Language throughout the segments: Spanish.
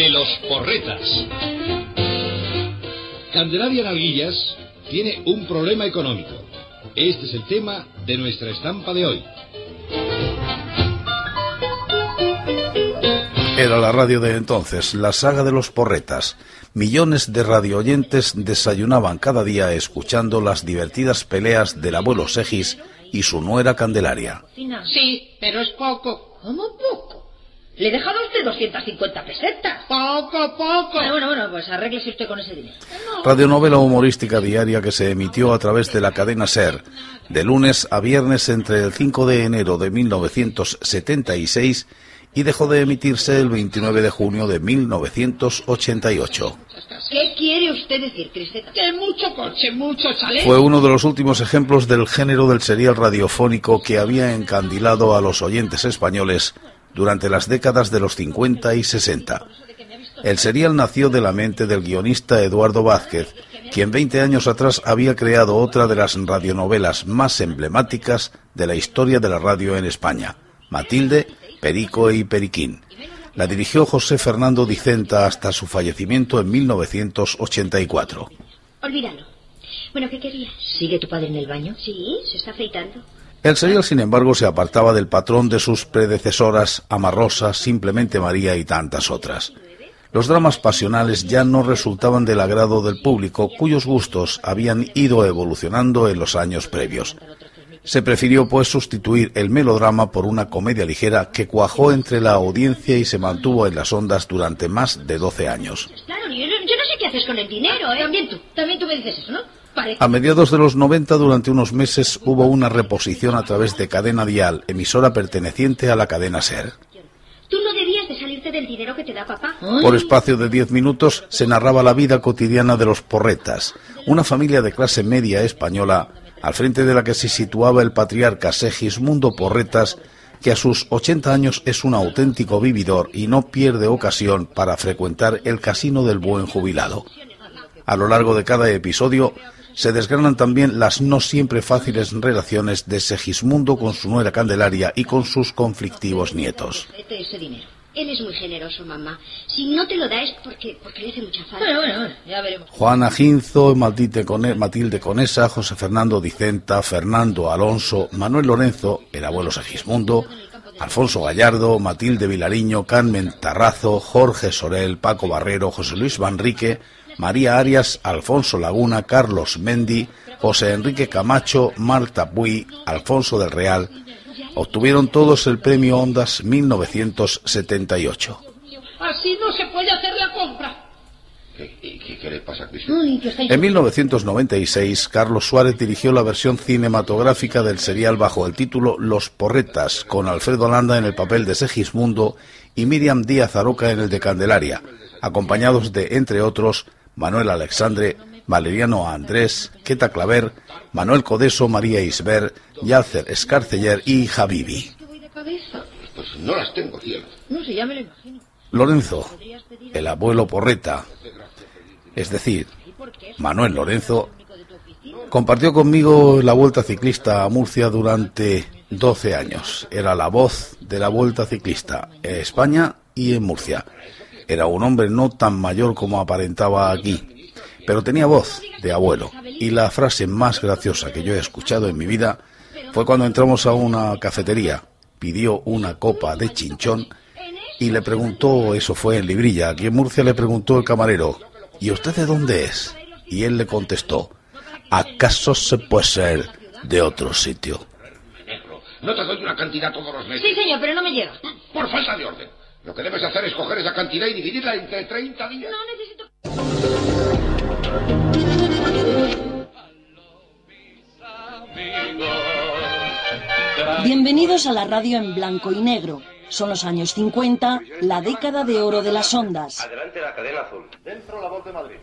De los porretas. Candelaria Nalguillas tiene un problema económico. Este es el tema de nuestra estampa de hoy. Era la radio de entonces, la saga de los porretas. Millones de radioyentes desayunaban cada día escuchando las divertidas peleas del abuelo Segis y su nuera Candelaria. Sí, pero es poco. ¿Cómo poco? Le he dejado a usted 250 pesetas. Poco, poco. Bueno, bueno, bueno, pues arréglese usted con ese dinero. Radionovela humorística diaria que se emitió a través de la cadena SER, de lunes a viernes entre el 5 de enero de 1976 y dejó de emitirse el 29 de junio de 1988. ¿Qué quiere usted decir, Cristeta? Que mucho coche, mucho chalet. Fue uno de los últimos ejemplos del género del serial radiofónico que había encandilado a los oyentes españoles durante las décadas de los 50 y 60. El serial nació de la mente del guionista Eduardo Vázquez, quien 20 años atrás había creado otra de las radionovelas más emblemáticas de la historia de la radio en España, Matilde, Perico y Periquín. La dirigió José Fernando Dicenta hasta su fallecimiento en 1984. Olvídalo. Bueno, ¿qué querías? ¿Sigue tu padre en el baño? Sí, se está afeitando. El serial, sin embargo, se apartaba del patrón de sus predecesoras, Amarrosa, Simplemente María y tantas otras. Los dramas pasionales ya no resultaban del agrado del público, cuyos gustos habían ido evolucionando en los años previos. Se prefirió, pues, sustituir el melodrama por una comedia ligera que cuajó entre la audiencia y se mantuvo en las ondas durante más de 12 años. Claro, yo, no- sé qué haces con el dinero, ¿eh? También tú, también tú me dices eso, ¿no? A mediados de los 90, durante unos meses, hubo una reposición a través de Cadena Dial, emisora perteneciente a la cadena SER. Tú no debías de salirte del dinero que te da papá. Por espacio de 10 minutos se narraba la vida cotidiana de los porretas, una familia de clase media española, al frente de la que se situaba el patriarca Segismundo Porretas, que a sus 80 años es un auténtico vividor y no pierde ocasión para frecuentar el casino del buen jubilado. A lo largo de cada episodio se desgranan también las no siempre fáciles relaciones de Segismundo con su nuera Candelaria y con sus conflictivos nietos. Vete ese dinero. Él es muy generoso, mamá. Si no te lo da es porque, porque le hace mucha falta. Bueno, bueno, bueno, ya veremos. Juana Ginzo, Matilde, Cone- Matilde Conesa, José Fernando Dicenta, Fernando Alonso, Manuel Lorenzo, el abuelo Segismundo, Alfonso Gallardo, Matilde Vilariño, Carmen Tarrazo, Jorge Sorel, Paco Barrero, José Luis Manrique, María Arias, Alfonso Laguna, Carlos Mendi, José Enrique Camacho, Marta Puy, Alfonso del Real, obtuvieron todos el premio Ondas 1978. Así no se puede hacer la compra. ¿Qué, qué- qué le pasa a En 1996, Carlos Suárez dirigió la versión cinematográfica del serial bajo el título Los Porretas, con Alfredo Landa en el papel de Segismundo y Miriam Díaz Aroca en el de Candelaria, acompañados de, entre otros, Manuel Alexandre, Valeriano Andrés, Queta Claver, Manuel Codeso, María Isber, Yalcer Escarceller y Javivi. Pues no las tengo, cielo. No sé, ya me lo imagino. Lorenzo, el abuelo Porreta, es decir, Manuel Lorenzo, compartió conmigo la Vuelta Ciclista a Murcia durante 12 años. Era la voz de la Vuelta Ciclista en España y en Murcia. Era un hombre no tan mayor como aparentaba aquí, pero tenía voz de abuelo. Y la frase más graciosa que yo he escuchado en mi vida fue cuando entramos a una cafetería, pidió una copa de chinchón y le preguntó, eso fue en Librilla, aquí en Murcia le preguntó el camarero, ¿y usted de dónde es? Y él le contestó, ¿acaso se puede ser de otro sitio? Negro, no te doy una cantidad todos los meses. Sí, señor, pero no me llega. Por falta de orden. Lo que debes hacer es coger esa cantidad y dividirla entre 30 días. No necesito... Bienvenidos a la radio en blanco y negro, Son los años 50, la década de oro de las ondas. Adelante la cadena azul. Dentro la voz de Madrid.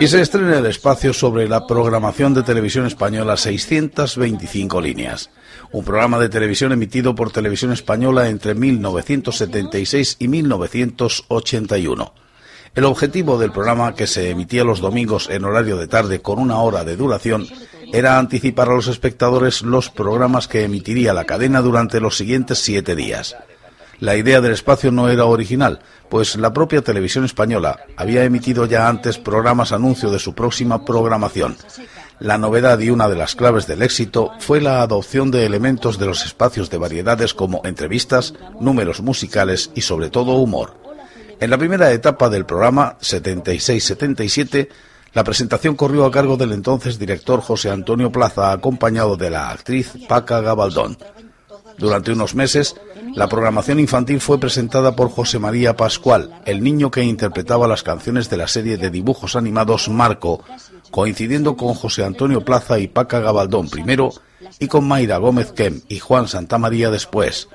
Y se estrena el espacio sobre la programación de televisión española 625 líneas. Un programa de televisión emitido por Televisión Española entre 1976 y 1981. El objetivo del programa, que se emitía los domingos en horario de tarde con una hora de duración, era anticipar a los espectadores los programas que emitiría la cadena durante los siguientes siete días. La idea del espacio no era original, pues la propia televisión española había emitido ya antes programas anuncio de su próxima programación. La novedad y una de las claves del éxito fue la adopción de elementos de los espacios de variedades como entrevistas, números musicales y sobre todo humor. En la primera etapa del programa, 76-77, la presentación corrió a cargo del entonces director José Antonio Plaza, acompañado de la actriz Paca Gabaldón. Durante unos meses, la programación infantil fue presentada por José María Pascual, el niño que interpretaba las canciones de la serie de dibujos animados Marco, coincidiendo con José Antonio Plaza y Paca Gabaldón primero y con Mayra Gómez Kem y Juan Santamaría después.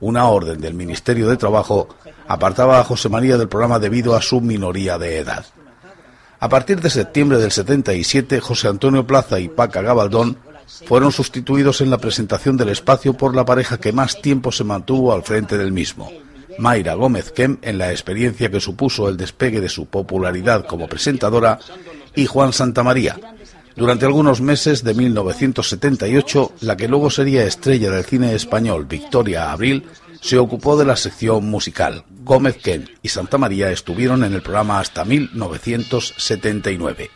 Una orden del Ministerio de Trabajo apartaba a José María del programa debido a su minoría de edad. A partir de septiembre del 77, José Antonio Plaza y Paca Gabaldón fueron sustituidos en la presentación del espacio por la pareja que más tiempo se mantuvo al frente del mismo. Mayra Gómez Kem en la experiencia que supuso el despegue de su popularidad como presentadora y Juan Santamaría. Durante algunos meses de 1978, la que luego sería estrella del cine español, Victoria Abril, se ocupó de la sección musical. Gómez Ken y Santa María estuvieron en el programa hasta 1979.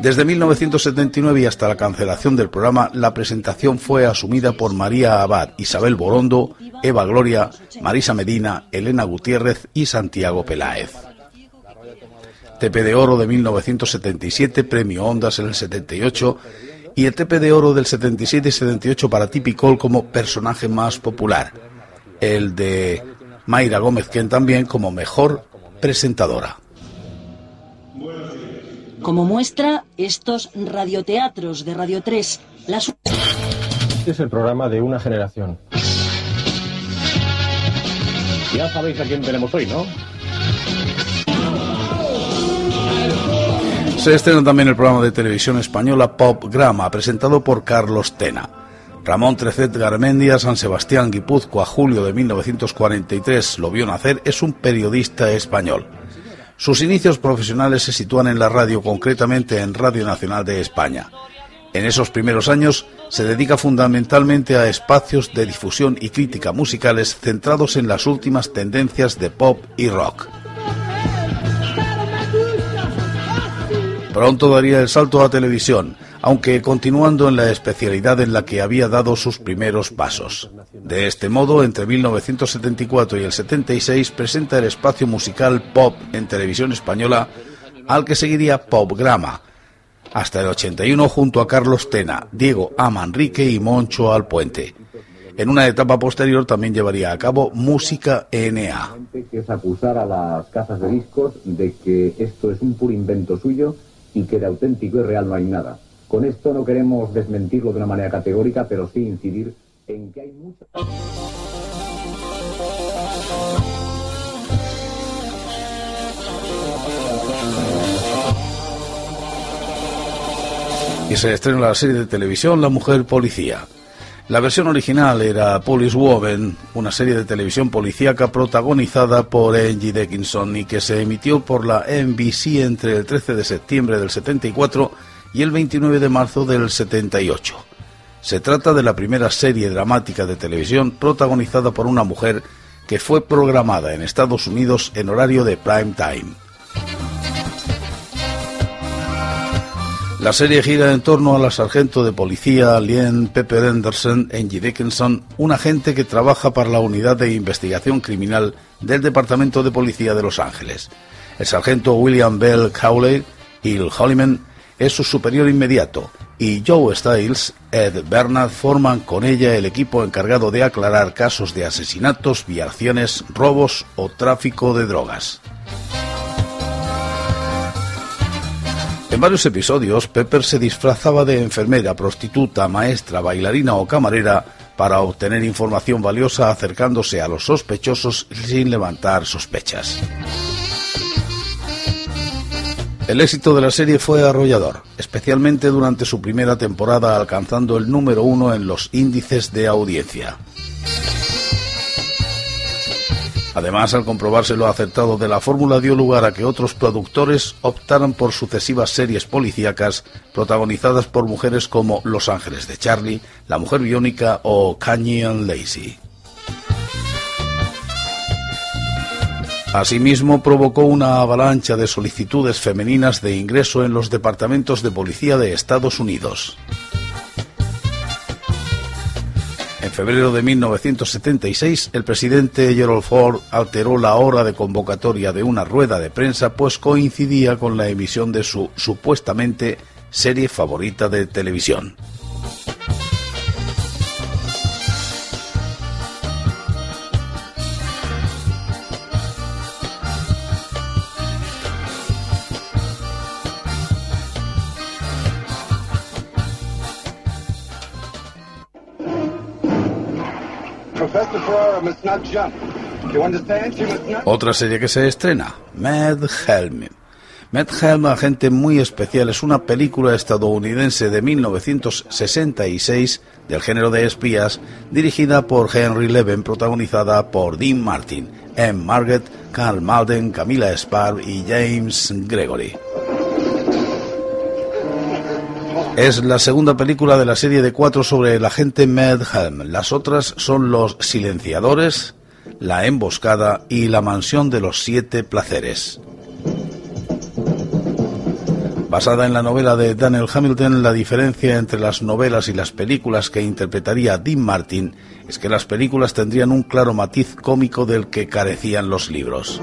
Desde 1979 y hasta la cancelación del programa, la presentación fue asumida por María Abad, Isabel Borondo, Eva Gloria, Marisa Medina, Elena Gutiérrez y Santiago Peláez. TP de Oro de 1977, Premio Ondas en el 78 y el TP de Oro del 77 y 78 para Tipicol como personaje más popular el de Mayra Gómez, quien también como mejor presentadora. Como muestra, estos radioteatros de Radio 3. Este es el programa de una generación. Ya sabéis a quién tenemos hoy, ¿no? Se estrena también el programa de televisión española Pop Grama, presentado por Carlos Tena. Ramón Trecet Garmendia, San Sebastián, Guipúzcoa, julio de 1943, lo vio nacer, es un periodista español. Sus inicios profesionales se sitúan en la radio, concretamente en Radio Nacional de España. En esos primeros años se dedica fundamentalmente a espacios de difusión y crítica musicales centrados en las últimas tendencias de pop y rock. Pronto daría el salto a televisión aunque continuando en la especialidad en la que había dado sus primeros pasos. De este modo, entre 1974 y el 76 presenta el espacio musical Pop en televisión española, al que seguiría Popgrama, hasta el 81 junto a Carlos Tena, Diego A. Manrique y Moncho Alpuente. En una etapa posterior también llevaría a cabo Música NA. Que es acusar a las casas de discos de que esto es un puro invento suyo y que de auténtico y real no hay nada. Con esto no queremos desmentirlo de una manera categórica, pero sí incidir en que hay muchas... Y se estrena la serie de televisión La Mujer Policía. La versión original era Police Woman, una serie de televisión policíaca protagonizada por Angie Dickinson y que se emitió por la NBC entre el 13 de septiembre del 74 y el 29 de marzo del 78. Se trata de la primera serie dramática de televisión protagonizada por una mujer que fue programada en Estados Unidos en horario de prime time. La serie gira en torno a la sargento de policía Lien Pepper Anderson Angie Dickinson, un agente que trabaja para la unidad de investigación criminal del Departamento de Policía de Los Ángeles. El sargento William Bell Cowley el Holliman es su superior inmediato, y Joe Styles, Ed Bernard forman con ella el equipo encargado de aclarar casos de asesinatos, violaciones, robos o tráfico de drogas. En varios episodios, Pepper se disfrazaba de enfermera, prostituta, maestra, bailarina o camarera para obtener información valiosa acercándose a los sospechosos sin levantar sospechas. El éxito de la serie fue arrollador, especialmente durante su primera temporada alcanzando el número uno en los índices de audiencia. Además, al comprobarse lo acertado de la fórmula dio lugar a que otros productores optaran por sucesivas series policíacas protagonizadas por mujeres como Los Ángeles de Charlie, La Mujer Biónica o Canyon Lacey. Asimismo, provocó una avalancha de solicitudes femeninas de ingreso en los departamentos de policía de Estados Unidos. En febrero de 1976, el presidente Gerald Ford alteró la hora de convocatoria de una rueda de prensa, pues coincidía con la emisión de su supuestamente serie favorita de televisión. Otra serie que se estrena, Mad Helm. Mad Helm, agente muy especial, es una película estadounidense de 1966 del género de espías, dirigida por Henry Leven, protagonizada por Dean Martin, M. Margaret, Carl Malden, Camila Sparr y James Gregory. Es la segunda película de la serie de cuatro sobre el agente Madhelm. Las otras son Los Silenciadores, La Emboscada y La Mansión de los Siete Placeres. Basada en la novela de Daniel Hamilton, la diferencia entre las novelas y las películas que interpretaría Dean Martin es que las películas tendrían un claro matiz cómico del que carecían los libros.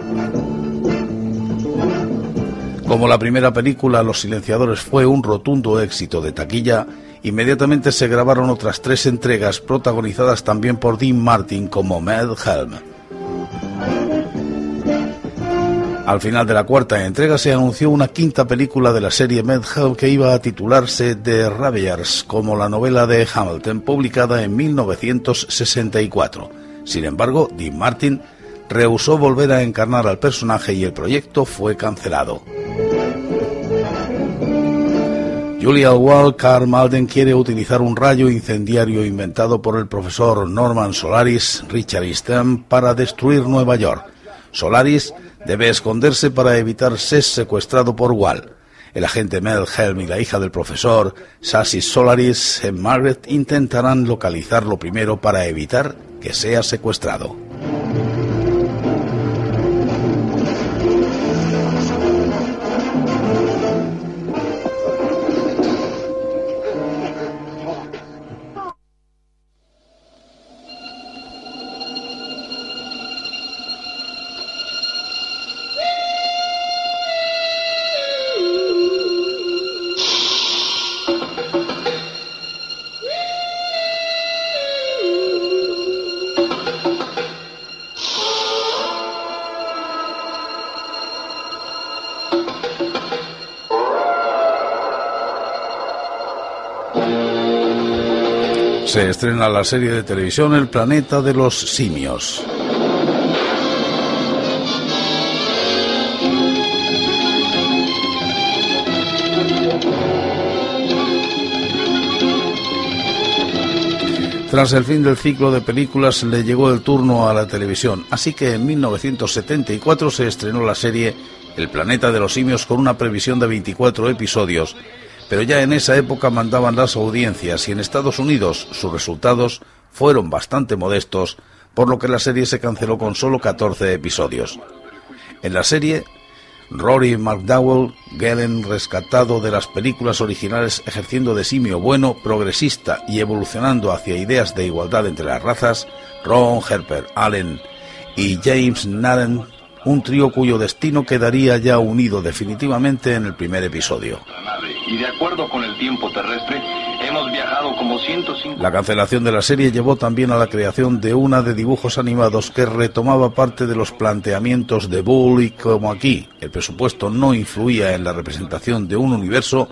Como la primera película, Los Silenciadores fue un rotundo éxito de taquilla, inmediatamente se grabaron otras tres entregas protagonizadas también por Dean Martin como Mad Helm. Al final de la cuarta entrega se anunció una quinta película de la serie Mad Helm que iba a titularse The Ravagers, como la novela de Hamilton publicada en 1964. Sin embargo, Dean Martin rehusó volver a encarnar al personaje y el proyecto fue cancelado. Julia Wall, Carl Malden quiere utilizar un rayo incendiario inventado por el profesor Norman Solaris, Richard Easton, para destruir Nueva York. Solaris debe esconderse para evitar ser secuestrado por Wall. El agente Mel Helm y la hija del profesor, Sassy Solaris, en Margaret, intentarán localizarlo primero para evitar que sea secuestrado. Se estrena la serie de televisión El planeta de los simios. Tras el fin del ciclo de películas le llegó el turno a la televisión, así que en 1974 se estrenó la serie El planeta de los simios con una previsión de 24 episodios pero ya en esa época mandaban las audiencias y en Estados Unidos sus resultados fueron bastante modestos, por lo que la serie se canceló con solo 14 episodios. En la serie, Rory McDowell, Galen rescatado de las películas originales ejerciendo de simio bueno, progresista y evolucionando hacia ideas de igualdad entre las razas, Ron Herper Allen y James Naden un trío cuyo destino quedaría ya unido definitivamente en el primer episodio. Y de acuerdo con el tiempo terrestre, hemos viajado como 105... La cancelación de la serie llevó también a la creación de una de dibujos animados que retomaba parte de los planteamientos de Bull y como aquí el presupuesto no influía en la representación de un universo,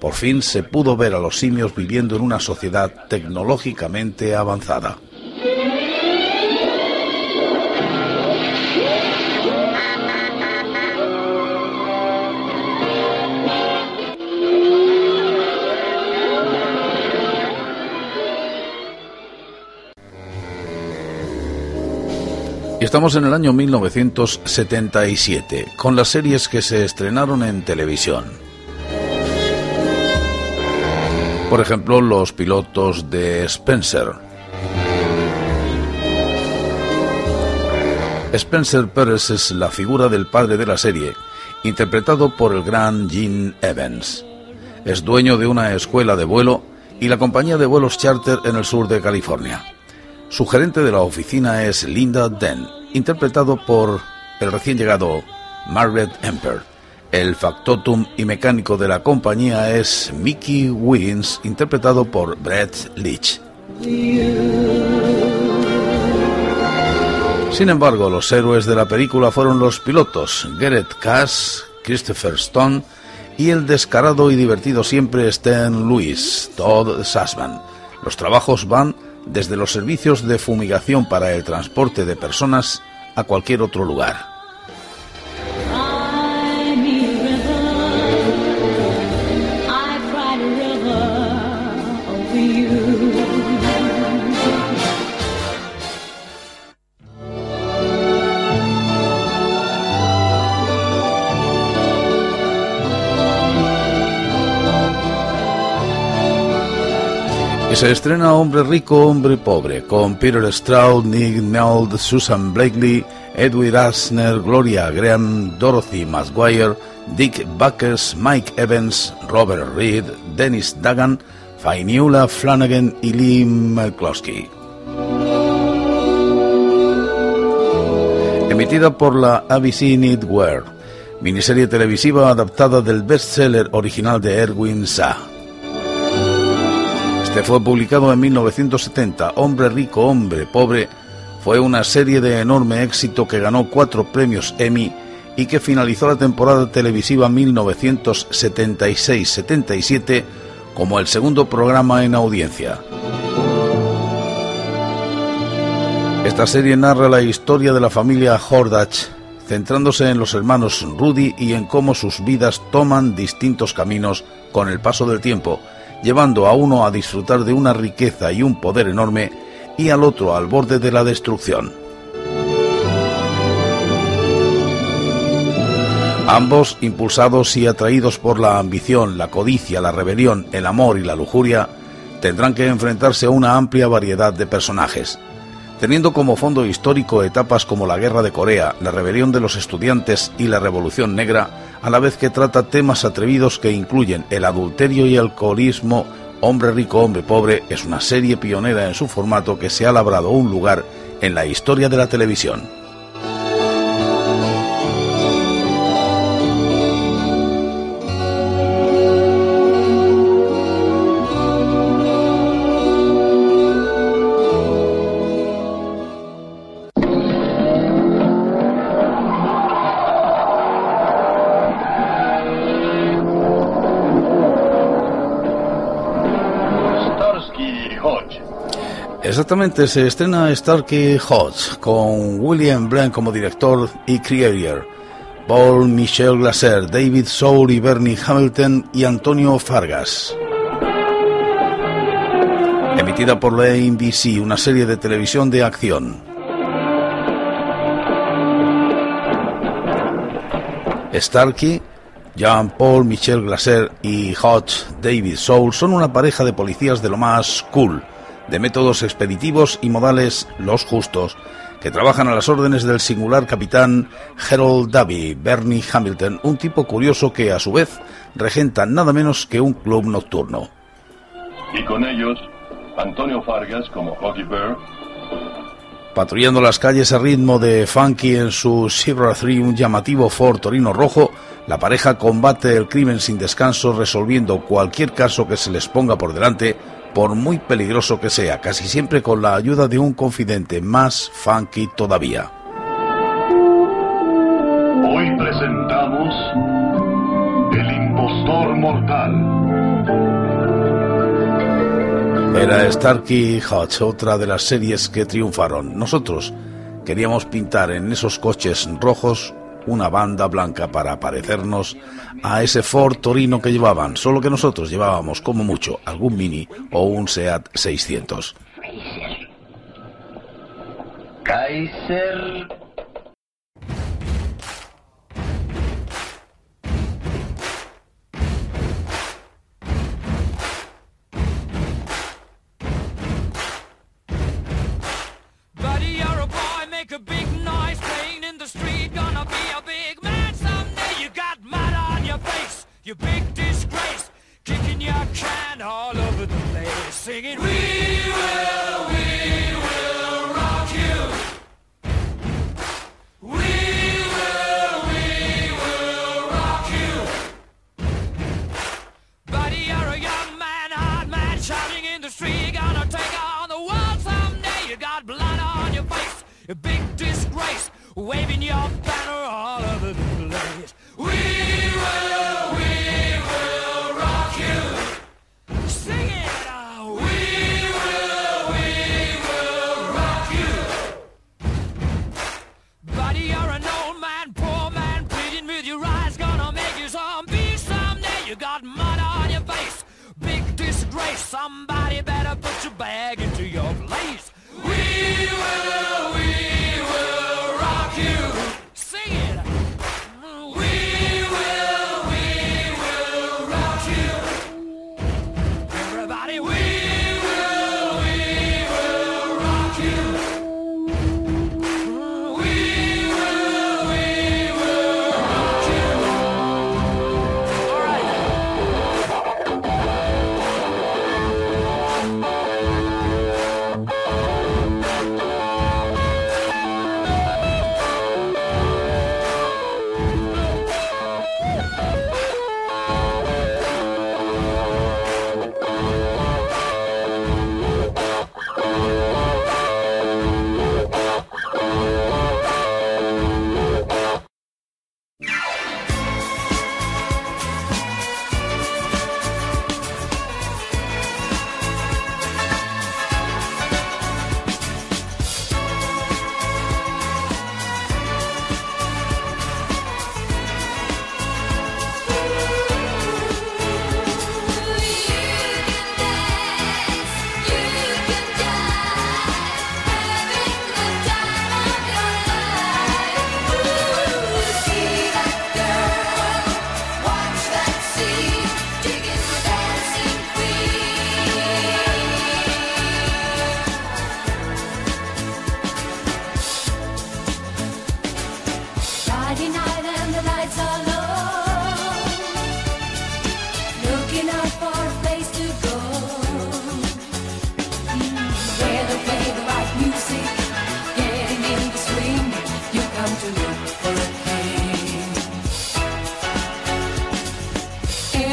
por fin se pudo ver a los simios viviendo en una sociedad tecnológicamente avanzada. Estamos en el año 1977, con las series que se estrenaron en televisión. Por ejemplo, los pilotos de Spencer. Spencer Pérez es la figura del padre de la serie, interpretado por el gran Gene Evans. Es dueño de una escuela de vuelo y la compañía de vuelos charter en el sur de California. Su gerente de la oficina es Linda Den, interpretado por el recién llegado Margaret Emper. El factotum y mecánico de la compañía es Mickey Wiggins, interpretado por Brett Leach. Sin embargo, los héroes de la película fueron los pilotos Garrett Cass, Christopher Stone y el descarado y divertido siempre Stan Lewis, Todd Sussman. Los trabajos van desde los servicios de fumigación para el transporte de personas a cualquier otro lugar. Se estrena Hombre Rico, Hombre Pobre, con Peter Stroud, Nick Neld, Susan Blakely, Edwin Asner, Gloria Graham, Dorothy Maguire, Dick Buckers, Mike Evans, Robert Reed, Dennis Dagan, Fainula Flanagan y Lee McCloskey. Emitida por la ABC Network, miniserie televisiva adaptada del bestseller original de Erwin Sa. Este fue publicado en 1970. Hombre rico, hombre pobre fue una serie de enorme éxito que ganó cuatro premios Emmy y que finalizó la temporada televisiva 1976-77 como el segundo programa en audiencia. Esta serie narra la historia de la familia Hordach, centrándose en los hermanos Rudy y en cómo sus vidas toman distintos caminos con el paso del tiempo llevando a uno a disfrutar de una riqueza y un poder enorme y al otro al borde de la destrucción. Ambos, impulsados y atraídos por la ambición, la codicia, la rebelión, el amor y la lujuria, tendrán que enfrentarse a una amplia variedad de personajes, teniendo como fondo histórico etapas como la Guerra de Corea, la rebelión de los estudiantes y la Revolución Negra, a la vez que trata temas atrevidos que incluyen el adulterio y alcoholismo, Hombre rico, hombre pobre, es una serie pionera en su formato que se ha labrado un lugar en la historia de la televisión. Exactamente, se estrena Starkey Hodge con William Blanc como director y creator, Paul Michel Glaser, David Soul y Bernie Hamilton y Antonio Fargas. Emitida por la NBC, una serie de televisión de acción. Starkey, Jean-Paul Michel Glaser y Hodge David Soul son una pareja de policías de lo más cool de métodos expeditivos y modales los justos, que trabajan a las órdenes del singular capitán Harold Davy, Bernie Hamilton, un tipo curioso que a su vez regenta nada menos que un club nocturno. Y con ellos, Antonio Fargas como Hockey Bear. Patrullando las calles a ritmo de Funky en su Silver 3, un llamativo Ford Torino rojo, la pareja combate el crimen sin descanso, resolviendo cualquier caso que se les ponga por delante, por muy peligroso que sea, casi siempre con la ayuda de un confidente más funky todavía. Hoy presentamos El impostor mortal. Era Starkey Hutch, otra de las series que triunfaron. Nosotros queríamos pintar en esos coches rojos una banda blanca para parecernos a ese Ford Torino que llevaban, solo que nosotros llevábamos como mucho algún Mini o un Seat 600. Kaiser. Kaiser seguir.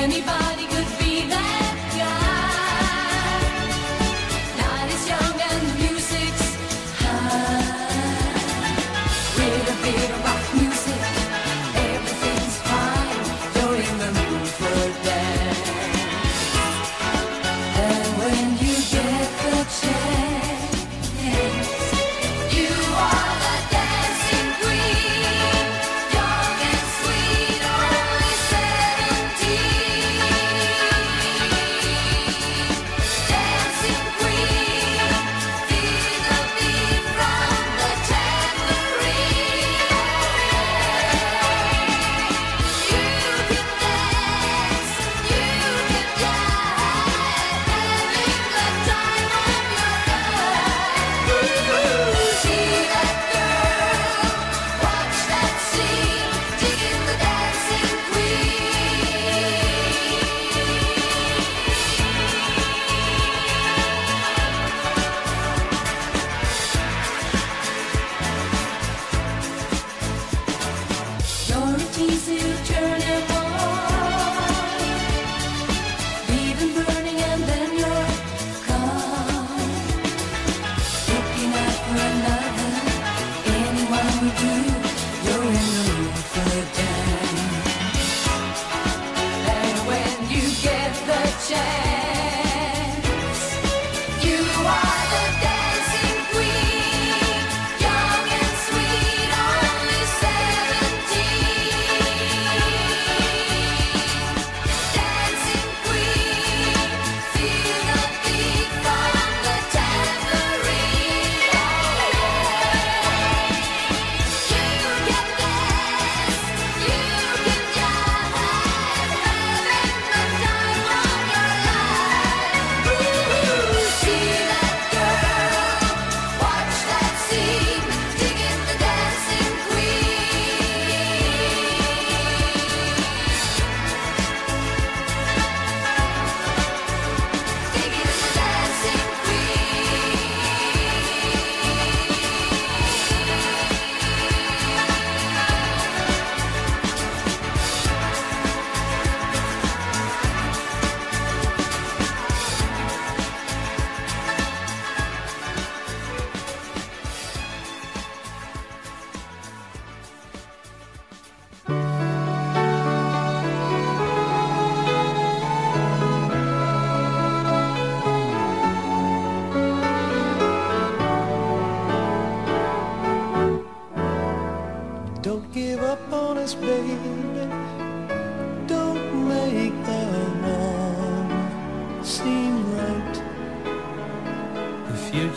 anybody.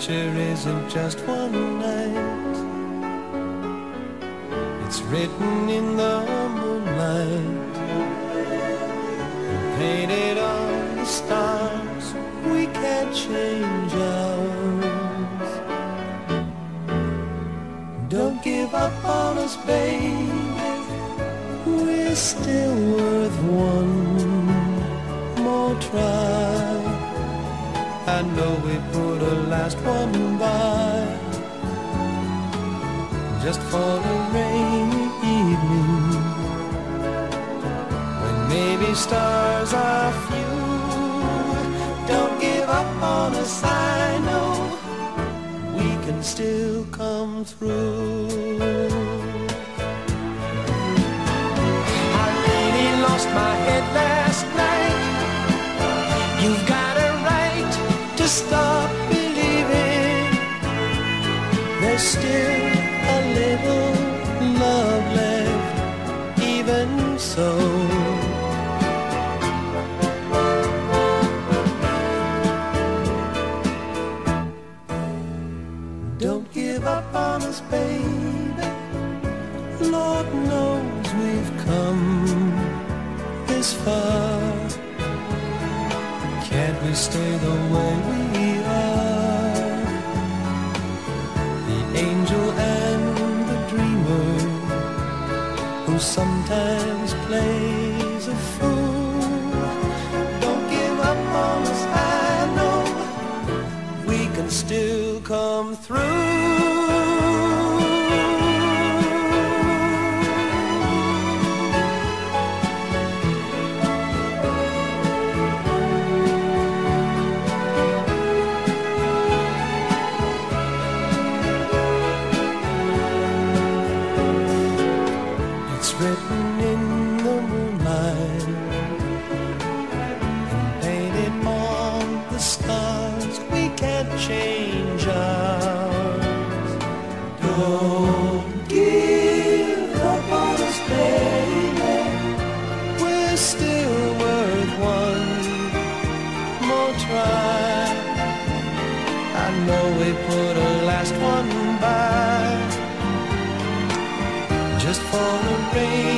adventure isn't just one night. It's written in the moonlight. just for a rainy evening when maybe stars are few. Don't give up on us. I know we can still come through. I really lost my head last night. You've got a right to stop believing. There's still little love left, even so. Don't give up on us, baby. Lord knows we've come this far. Can't we stay the way we are? sometimes plays a fool. Don't give up on us, I know we can still come through. for a rain.